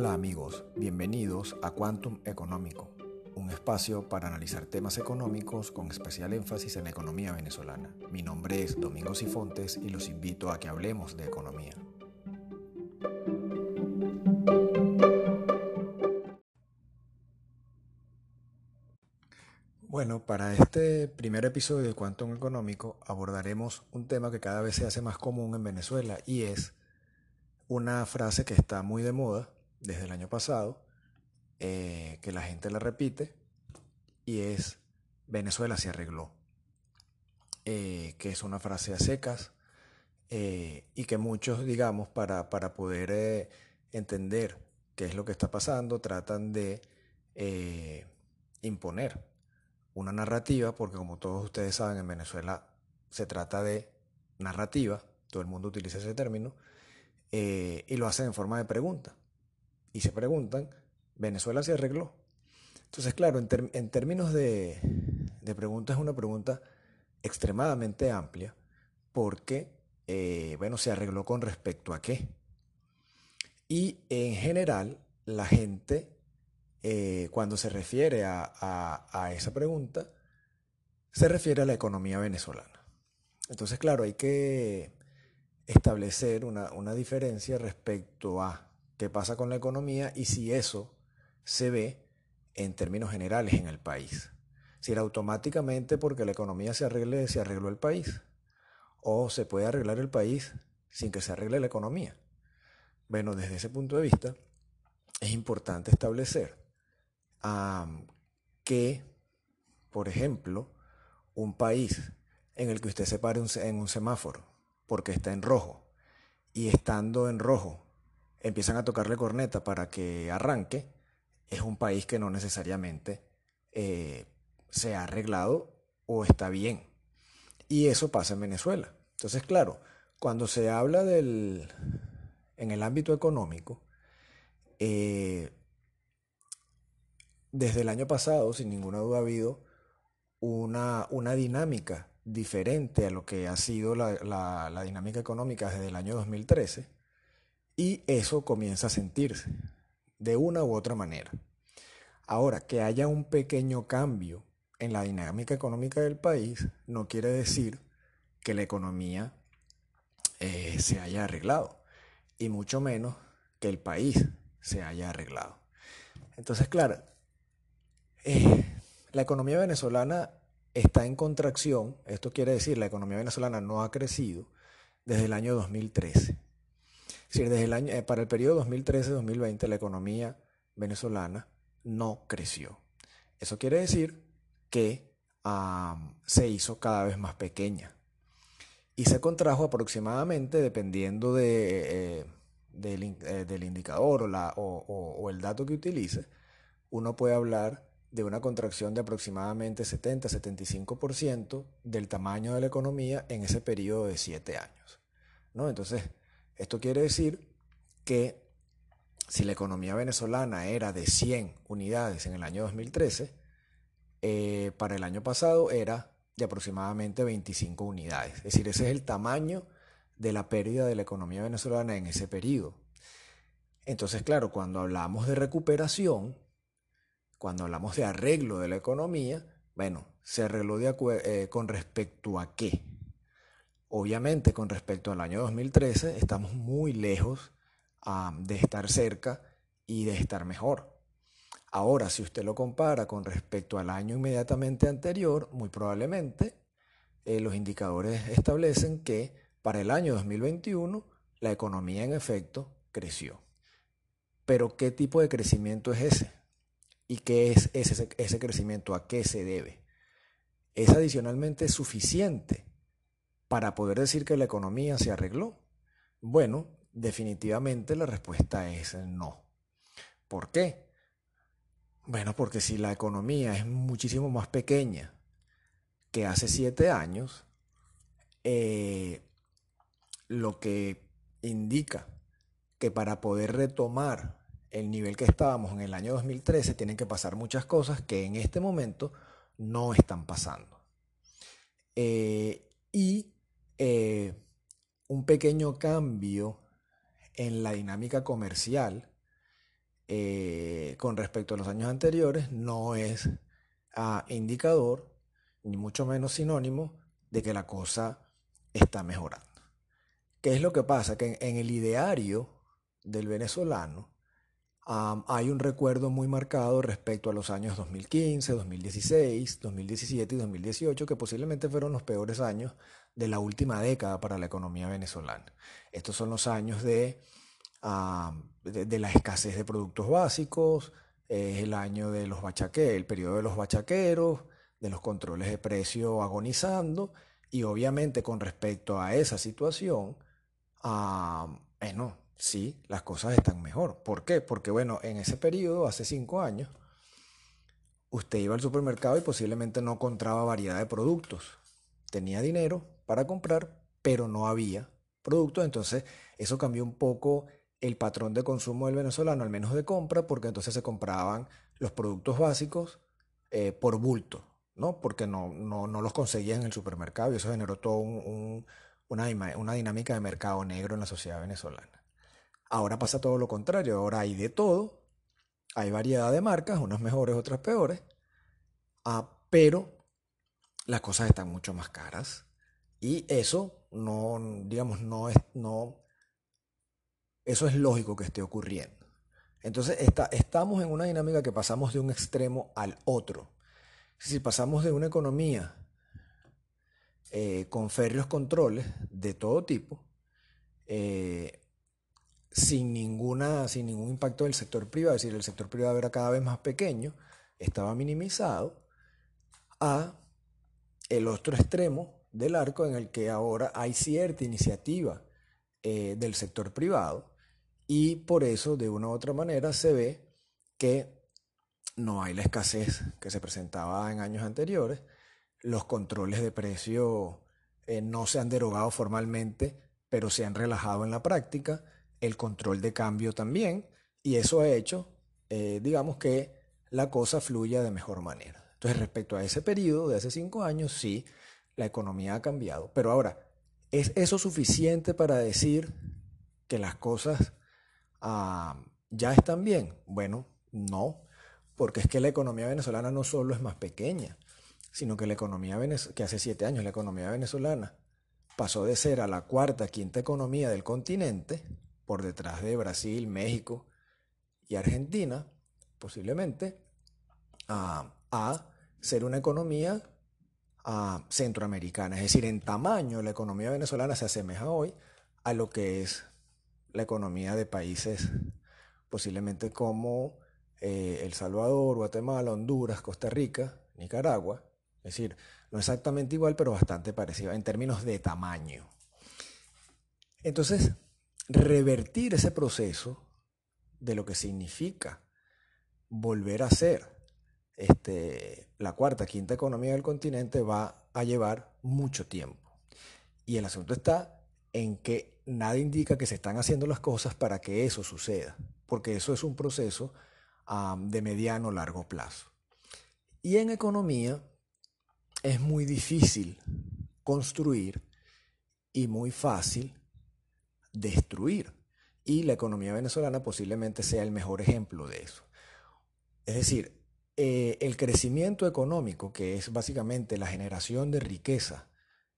Hola amigos, bienvenidos a Quantum Económico, un espacio para analizar temas económicos con especial énfasis en la economía venezolana. Mi nombre es Domingo Sifontes y los invito a que hablemos de economía. Bueno, para este primer episodio de Quantum Económico abordaremos un tema que cada vez se hace más común en Venezuela y es una frase que está muy de moda desde el año pasado, eh, que la gente la repite, y es Venezuela se arregló, eh, que es una frase a secas eh, y que muchos, digamos, para, para poder entender qué es lo que está pasando, tratan de imponer una narrativa, porque como todos ustedes saben, en Venezuela se trata de narrativa, todo el mundo utiliza ese término, y lo hacen en forma de pregunta. Y se preguntan, ¿Venezuela se arregló? Entonces, claro, en, términos de, de, pregunta es una pregunta extremadamente amplia, porque, eh, bueno, se arregló con respecto a qué. Y en general, la gente eh, cuando se refiere a, esa pregunta, se refiere a la economía venezolana. Entonces, claro, hay que establecer una, diferencia respecto a qué pasa con la economía y si eso se ve en términos generales en el país. Si era automáticamente porque la economía se arregle, se arregló el país. O se puede arreglar el país sin que se arregle la economía. Bueno, desde ese punto de vista, es importante establecer que, por ejemplo, un país en el que usted se pare en un semáforo porque está en rojo y estando en rojo empiezan a tocarle corneta para que arranque, es un país que no necesariamente eh, se ha arreglado o está bien. Y eso pasa en Venezuela. Entonces, claro, cuando se habla del, en el ámbito económico, eh, desde el año pasado, sin ninguna duda, ha habido una, una dinámica diferente a lo que ha sido la, la, dinámica económica desde el año 2013 y eso comienza a sentirse de una u otra manera. Ahora, que haya un pequeño cambio en la dinámica económica del país no quiere decir que la economía eh, se haya arreglado y mucho menos que el país se haya arreglado. Entonces, claro, eh, la economía venezolana está en contracción, esto quiere decir la economía venezolana no ha crecido desde el año 2013. Es decir, desde el año, eh, para el periodo 2013-2020 la economía venezolana no creció. Eso quiere decir que se hizo cada vez más pequeña y se contrajo aproximadamente, dependiendo de, eh, del, indicador o, la, o el dato que utilice, uno puede hablar de una contracción de aproximadamente 70-75% del tamaño de la economía en ese periodo de 7 años. ¿no? Entonces, esto quiere decir que si la economía venezolana era de 100 unidades en el año 2013, eh, para el año pasado era de aproximadamente 25 unidades. Es decir, ese es el tamaño de la pérdida de la economía venezolana en ese periodo. Entonces, claro, cuando hablamos de recuperación, cuando hablamos de arreglo de la economía, bueno, se arregló eh, con respecto a qué. Obviamente, con respecto al año 2013, estamos muy lejos de estar cerca y de estar mejor. Ahora, si usted lo compara con respecto al año inmediatamente anterior, muy probablemente eh, los indicadores establecen que para el año 2021 la economía en efecto creció. Pero ¿qué tipo de crecimiento es ese? ¿Y qué es ese, ese crecimiento? ¿A qué se debe? ¿Es adicionalmente suficiente para poder decir que la economía se arregló? Bueno, definitivamente la respuesta es no. ¿Por qué? Bueno, porque si la economía es muchísimo más pequeña que hace siete años, eh, lo que indica que para poder retomar el nivel que estábamos en el año 2013, tienen que pasar muchas cosas que en este momento no están pasando. Eh, y eh, un pequeño cambio en la dinámica comercial eh, con respecto a los años anteriores no es ah, indicador, ni mucho menos sinónimo, de que la cosa está mejorando. ¿Qué es lo que pasa? Que en, el ideario del venezolano hay un recuerdo muy marcado respecto a los años 2015, 2016, 2017 y 2018, que posiblemente fueron los peores años de la última década para la economía venezolana. Estos son los años de, de, la escasez de productos básicos, es el año de los bachaqueros, el periodo de los bachaqueros, de los controles de precio agonizando, y obviamente con respecto a esa situación, bueno, sí, las cosas están mejor. ¿Por qué? Porque bueno, en ese periodo, hace cinco años, usted iba al supermercado y posiblemente no encontraba variedad de productos. Tenía dinero para comprar, pero no había productos. Entonces, eso cambió un poco el patrón de consumo del venezolano, al menos de compra, porque entonces se compraban los productos básicos eh, por bulto, ¿no? Porque no, no, los conseguían en el supermercado y eso generó toda una, una dinámica de mercado negro en la sociedad venezolana. Ahora pasa todo lo contrario, ahora hay de todo, hay variedad de marcas, unas mejores, otras peores, ah, pero las cosas están mucho más caras y eso no, digamos, no es, no, eso es lógico que esté ocurriendo. Entonces está, estamos en una dinámica que pasamos de un extremo al otro. Si pasamos de una economía eh, con férreos controles de todo tipo, eh, sin, ninguna, sin ningún impacto del sector privado, es decir, el sector privado era cada vez más pequeño, estaba minimizado, a el otro extremo del arco en el que ahora hay cierta iniciativa eh, del sector privado y por eso de una u otra manera se ve que no hay la escasez que se presentaba en años anteriores, los controles de precio eh, no se han derogado formalmente, pero se han relajado en la práctica, el control de cambio también, y eso ha hecho, eh, digamos, que la cosa fluya de mejor manera. Entonces, respecto a ese periodo de hace cinco años, sí, la economía ha cambiado. Pero ahora, ¿es eso suficiente para decir que las cosas ah, ya están bien? Bueno, no, porque es que la economía venezolana no solo es más pequeña, sino que la economía que hace siete años la economía venezolana pasó de ser a la cuarta, quinta economía del continente, por detrás de Brasil, México y Argentina, posiblemente, a, ser una economía centroamericana. Es decir, en tamaño la economía venezolana se asemeja hoy a lo que es la economía de países posiblemente como eh, El Salvador, Guatemala, Honduras, Costa Rica, Nicaragua. Es decir, no exactamente igual, pero bastante parecido en términos de tamaño. Entonces, revertir ese proceso de lo que significa volver a ser este, la cuarta, quinta economía del continente va a llevar mucho tiempo. Y el asunto está en que nada indica que se están haciendo las cosas para que eso suceda, porque eso es un proceso de mediano largo plazo. Y en economía es muy difícil construir y muy fácil destruir. Y la economía venezolana posiblemente sea el mejor ejemplo de eso. Es decir, eh, el crecimiento económico, que es básicamente la generación de riqueza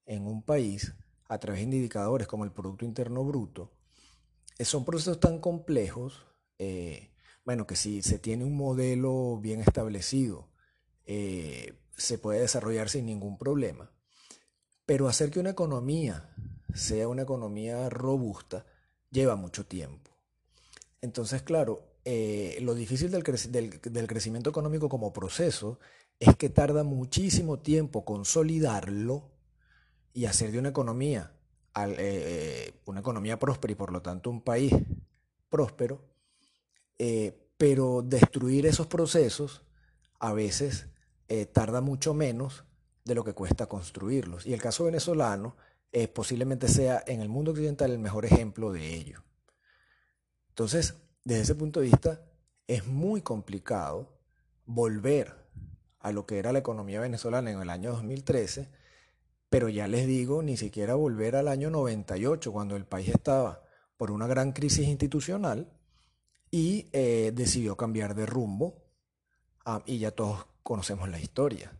en un país a través de indicadores como el Producto Interno Bruto, eh, son procesos tan complejos, eh, bueno, que si se tiene un modelo bien establecido, se puede desarrollar sin ningún problema. Pero hacer que una economía sea una economía robusta lleva mucho tiempo. Entonces, claro, eh, lo difícil del, crecimiento económico como proceso es que tarda muchísimo tiempo consolidarlo y hacer de una economía eh, eh, una economía próspera y por lo tanto un país próspero, pero destruir esos procesos a veces tarda mucho menos de lo que cuesta construirlos. Y el caso venezolano posiblemente sea en el mundo occidental el mejor ejemplo de ello. Entonces, desde ese punto de vista, es muy complicado volver a lo que era la economía venezolana en el año 2013, pero ya les digo, ni siquiera volver al año 98, cuando el país estaba por una gran crisis institucional y eh, decidió cambiar de rumbo ah, y ya todos conocemos la historia.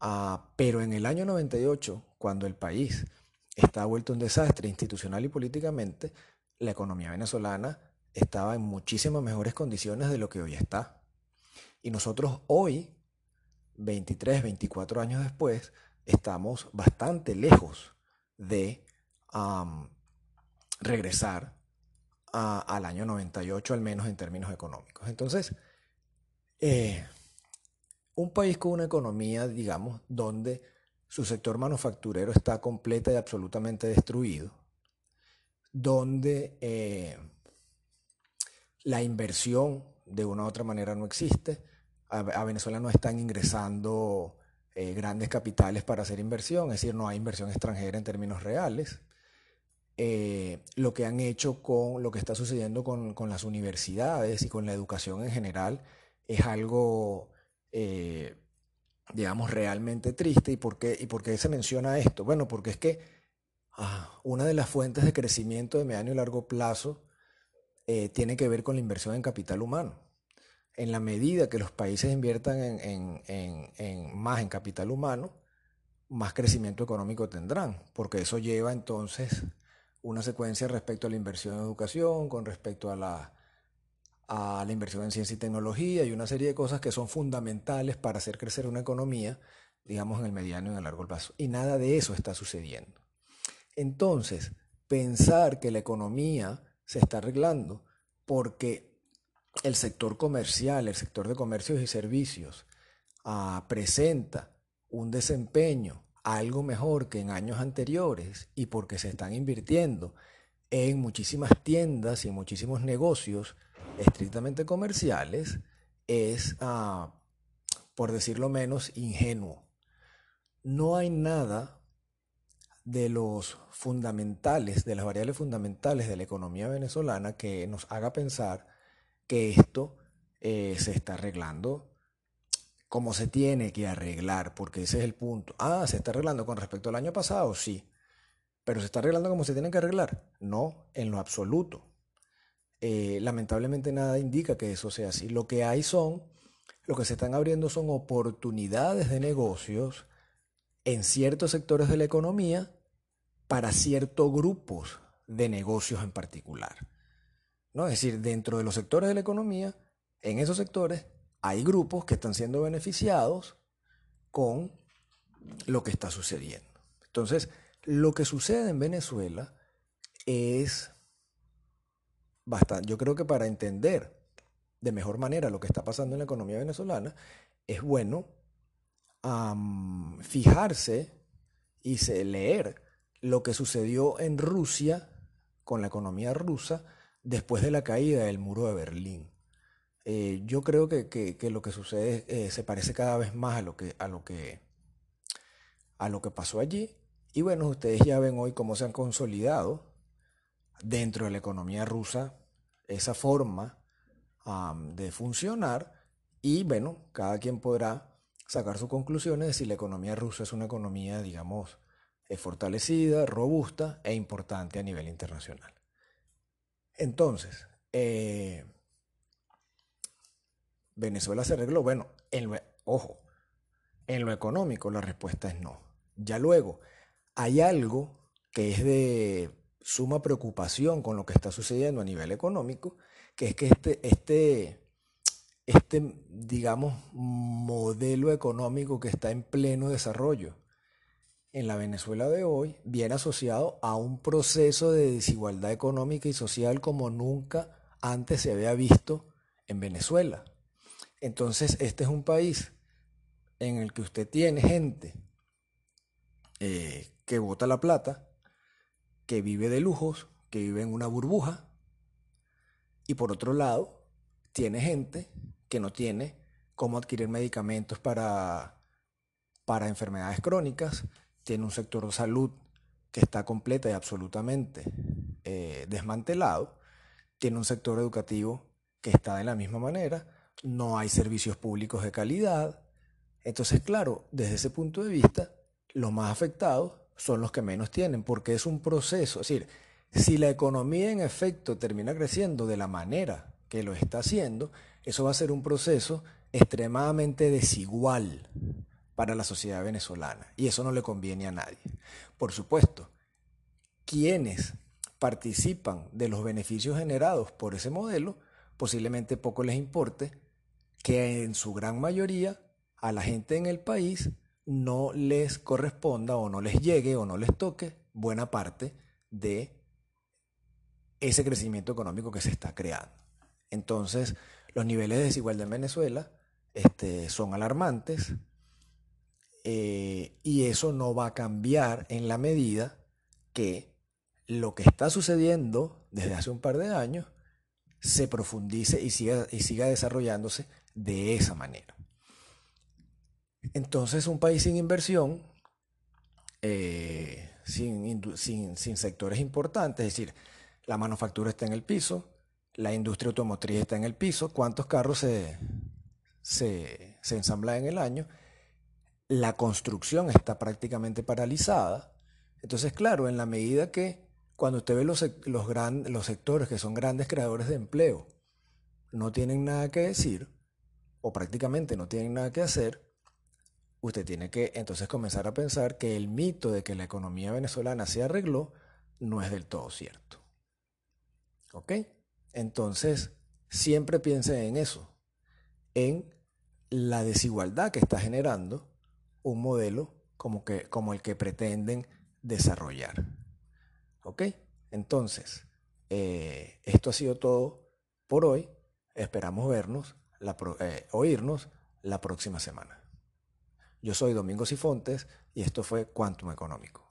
Ah, pero en el año 98, cuando el país está vuelto un desastre institucional y políticamente, la economía venezolana estaba en muchísimas mejores condiciones de lo que hoy está. Y nosotros hoy, 23, 24 años después, estamos bastante lejos de regresar al año 98, al menos en términos económicos. Entonces, eh, un país con una economía, digamos, donde su sector manufacturero está completa y absolutamente destruido, donde eh, la inversión de una u otra manera no existe, a, Venezuela no están ingresando eh, grandes capitales para hacer inversión, es decir, no hay inversión extranjera en términos reales. Eh, lo que han hecho con lo que está sucediendo con, las universidades y con la educación en general es algo, eh, digamos, realmente triste. ¿Y por, qué, ¿Y se menciona esto? Bueno, porque es que ah, una de las fuentes de crecimiento de mediano y largo plazo tiene que ver con la inversión en capital humano en la medida que los países inviertan en, más en capital humano, más crecimiento económico tendrán, porque eso lleva entonces una secuencia respecto a la inversión en educación, con respecto a la inversión en ciencia y tecnología y una serie de cosas que son fundamentales para hacer crecer una economía, digamos, en el mediano y en el largo plazo. Y nada de eso está sucediendo. Entonces, pensar que la economía se está arreglando porque el sector comercial, el sector de comercios y servicios, ah, presenta un desempeño algo mejor que en años anteriores y porque se están invirtiendo en muchísimas tiendas y en muchísimos negocios estrictamente comerciales, es, ah, por decirlo menos, ingenuo. No hay nada de los fundamentales, de las variables fundamentales de la economía venezolana que nos haga pensar que esto eh, se está arreglando como se tiene que arreglar, porque ese es el punto. Ah, se está arreglando con respecto al año pasado, sí, pero se está arreglando como se tiene que arreglar. No, en lo absoluto. Eh, lamentablemente nada indica que eso sea así. Lo que hay son, lo que se están abriendo son oportunidades de negocios en ciertos sectores de la economía para ciertos grupos de negocios en particular. ¿no? Es decir, dentro de los sectores de la economía, en esos sectores hay grupos que están siendo beneficiados con lo que está sucediendo. Entonces, lo que sucede en Venezuela es bastante, yo creo que para entender de mejor manera lo que está pasando en la economía venezolana, es bueno fijarse y leer lo que sucedió en Rusia con la economía rusa después de la caída del muro de Berlín. Eh, yo creo que, lo que sucede eh, se parece cada vez más a lo, que, a, lo que, a lo que pasó allí. Y bueno, ustedes ya ven hoy cómo se han consolidado dentro de la economía rusa esa forma de funcionar. Y bueno, cada quien podrá sacar sus conclusiones de si la economía rusa es una economía, digamos, eh, fortalecida, robusta e importante a nivel internacional. Entonces, eh, Venezuela se arregló. Bueno, en lo, ojo, en lo económico la respuesta es no. Ya luego, hay algo que es de suma preocupación con lo que está sucediendo a nivel económico, que es que este, este, este, digamos, modelo económico que está en pleno desarrollo en la Venezuela de hoy viene asociado a un proceso de desigualdad económica y social como nunca antes se había visto en Venezuela. Entonces, este es un país en el que usted tiene gente eh, que bota la plata, que vive de lujos, que vive en una burbuja, y por otro lado, tiene gente que no tiene cómo adquirir medicamentos para, para enfermedades crónicas, tiene un sector de salud que está completa y absolutamente eh, desmantelado, tiene un sector educativo que está de la misma manera, no hay servicios públicos de calidad. Entonces, claro, desde ese punto de vista, los más afectados son los que menos tienen, porque es un proceso. Es decir, si la economía en efecto termina creciendo de la manera que lo está haciendo, eso va a ser un proceso extremadamente desigual para la sociedad venezolana y eso no le conviene a nadie. Por supuesto, quienes participan de los beneficios generados por ese modelo, posiblemente poco les importe que en su gran mayoría a la gente en el país no les corresponda o no les llegue o no les toque buena parte de ese crecimiento económico que se está creando. Entonces, los niveles de desigualdad en Venezuela este, son alarmantes eh, y eso no va a cambiar en la medida que lo que está sucediendo desde hace un par de años se profundice y siga, y siga desarrollándose de esa manera. Entonces, un país sin inversión, eh, sin, sin, sectores importantes, es decir, la manufactura está en el piso, la industria automotriz está en el piso, cuántos carros se, se, ensamblan en el año, la construcción está prácticamente paralizada. Entonces, claro, en la medida que cuando usted ve los, los, los sectores que son grandes creadores de empleo, no tienen nada que decir, o prácticamente no tienen nada que hacer, usted tiene que entonces comenzar a pensar que el mito de que la economía venezolana se arregló no es del todo cierto. ¿Ok? Entonces, siempre piense en eso, en la desigualdad que está generando un modelo como, que, como el que pretenden desarrollar. ¿Ok? Entonces, eh, esto ha sido todo por hoy. Esperamos vernos, eh, oírnos la próxima semana. Yo soy Domingo Sifontes y esto fue Quantum Económico.